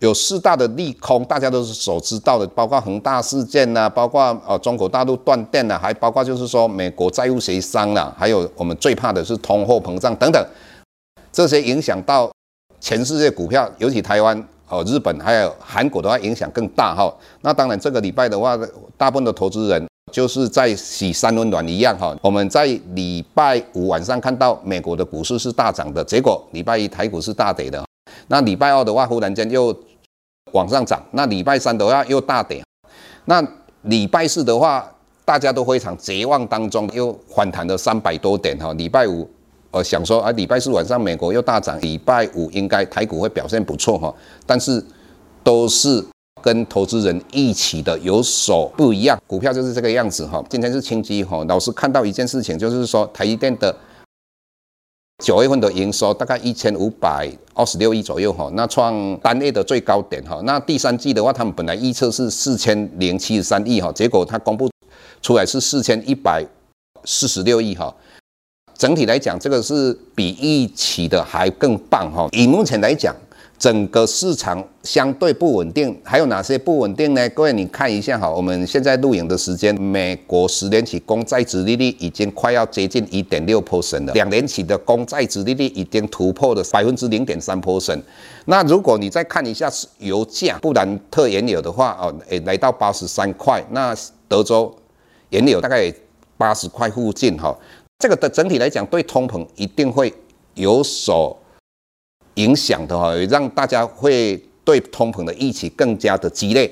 有四大的利空，大家都是所知道的，包括恒大事件呐、包括呃中国大陆断电呐，还包括就是说美国债务协商啦，还有我们最怕的是通货膨胀等等，这些影响到全世界股票，尤其台湾、哦日本还有韩国的话影响更大哈。那当然这个礼拜的话，大部分的投资人就是在洗三温暖一样哈。我们在礼拜五晚上看到美国的股市是大涨的，结果礼拜一台股是大跌的。那礼拜二的话，忽然间又往上涨；那礼拜三的话又大跌；那礼拜四的话，大家都非常绝望当中，又反弹了三百多点哈。礼拜五，呃，想说啊，礼拜四晚上美国又大涨，礼拜五应该台股会表现不错哈。但是都是跟投资人一起的有所不一样，股票就是这个样子哈。今天是清基哈，老师看到一件事情，就是说台积电的。九月份的营收大概一千五百二十六亿左右哈，那创单月的最高点哈。那第三季的话，他们本来预测是四千零七十三亿哈，结果他公布出来是四千一百四十六亿哈。整体来讲，这个是比预期的还更棒哈。以目前来讲。整个市场相对不稳定，还有哪些不稳定呢？各位，你看一下哈，我们现在录影的时间，美国十年期公债殖利率已经快要接近一点六 percent 了，两年期的公债殖利率已经突破了百分之零点三 percent。那如果你再看一下油价，布兰特原油的话，哦，诶，来到八十三块，那德州原油大概八十块附近哈，这个的整体来讲，对通膨一定会有所。影响的话，让大家会对通膨的预期更加的激烈。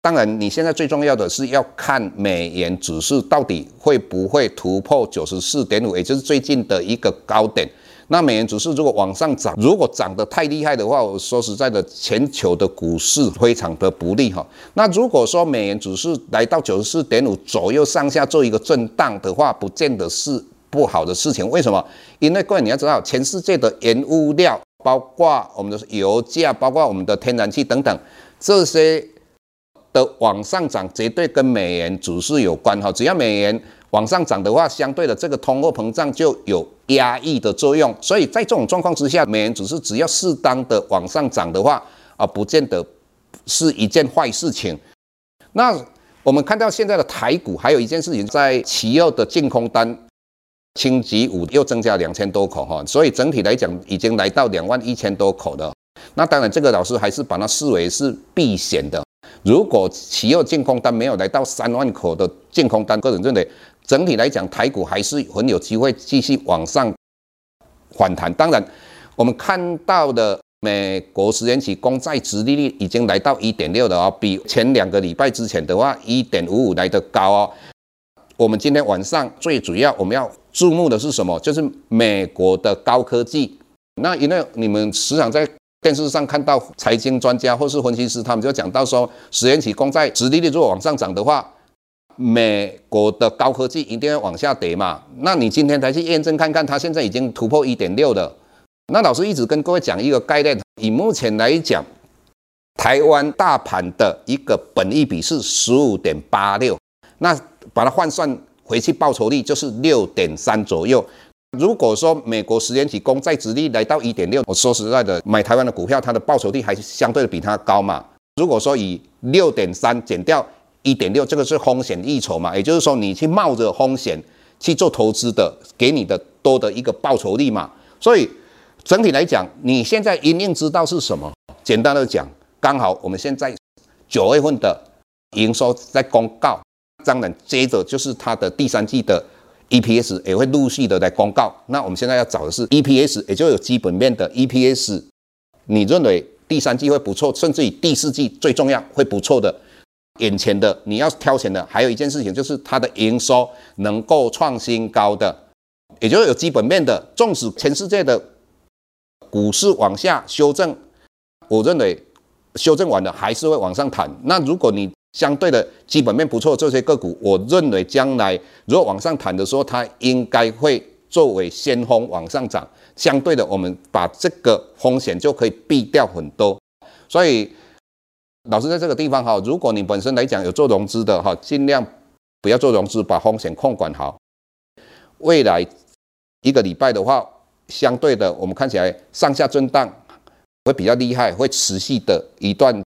当然，你现在最重要的是要看美元指数到底会不会突破九十四点五，也就是最近的一个高点。那美元指数如果往上涨，如果涨得太厉害的话，我说实在的，全球的股市非常的不利哈。那如果说美元指数来到九十四点五左右上下做一个震荡的话，不见得是不好的事情。为什么？因为各位你要知道，全世界的原物料。包括我们的油价，包括我们的天然气等等，这些的往上涨绝对跟美元指数有关哈。只要美元往上涨的话，相对的这个通货膨胀就有压抑的作用。所以在这种状况之下，美元指数只要适当的往上涨的话，啊，不见得是一件坏事情。那我们看到现在的台股，还有一件事情，在期二的净空单。清吉五又增加两千多口哈，所以整体来讲已经来到两万一千多口的。那当然，这个老师还是把它视为是避险的。如果企业净空单没有来到三万口的净空单，个人认为整体来讲台股还是很有机会继续往上反弹。当然，我们看到的美国十年期公债殖利率已经来到一点六了啊，比前两个礼拜之前的话一点五五来得高哦。我们今天晚上最主要我们要注目的是什么？就是美国的高科技。那因为你们时常在电视上看到财经专家或是分析师，他们就讲到说，十年期公债殖利率如果往上涨的话，美国的高科技一定要往下跌嘛。那你今天才去验证看看，它现在已经突破一点六了。那老师一直跟各位讲一个概念，以目前来讲，台湾大盘的一个本益比是十五点八六，那。把它换算回去，报酬率就是六点三左右。如果说美国十年期公债殖利率来到一点六，我说实在的，买台湾的股票，它的报酬率还是相对的比它高嘛。如果说以六点三减掉一点六，这个是风险溢酬嘛，也就是说你去冒着风险去做投资的，给你的多的一个报酬率嘛。所以整体来讲，你现在一定知道是什么？简单的讲，刚好我们现在九月份的营收在公告。当然接着就是它的第三季的 EPS 也会陆续的来公告。那我们现在要找的是 EPS，也就有基本面的 EPS。你认为第三季会不错，甚至于第四季最重要会不错的。眼前的你要挑选的还有一件事情，就是它的营收能够创新高的，也就是有基本面的。纵使全世界的股市往下修正，我认为修正完了还是会往上弹。那如果你相对的基本面不错，这些个股，我认为将来如果往上弹的时候，它应该会作为先锋往上涨。相对的，我们把这个风险就可以避掉很多。所以。老师在这个地方哈，如果你本身来讲有做融资的哈，尽量不要做融资，把风险控管好。未来一个礼拜的话，相对的我们看起来上下震荡会比较厉害，会持续的一段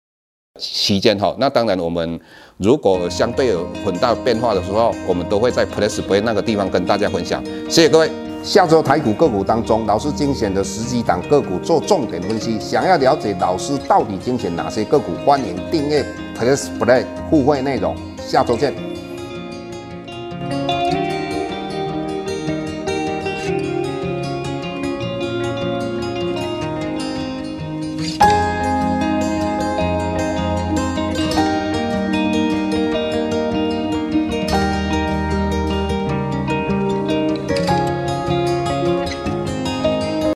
期间哈。那当然，我们如果相对有很大变化的时候，我们都会在 Plus Play 那个地方跟大家分享。谢谢各位。下周台股个股当中，老师精选的十几档个股做重点分析。想要了解老师到底精选哪些个股，欢迎订阅 PressPlay 互惠内容。下周见。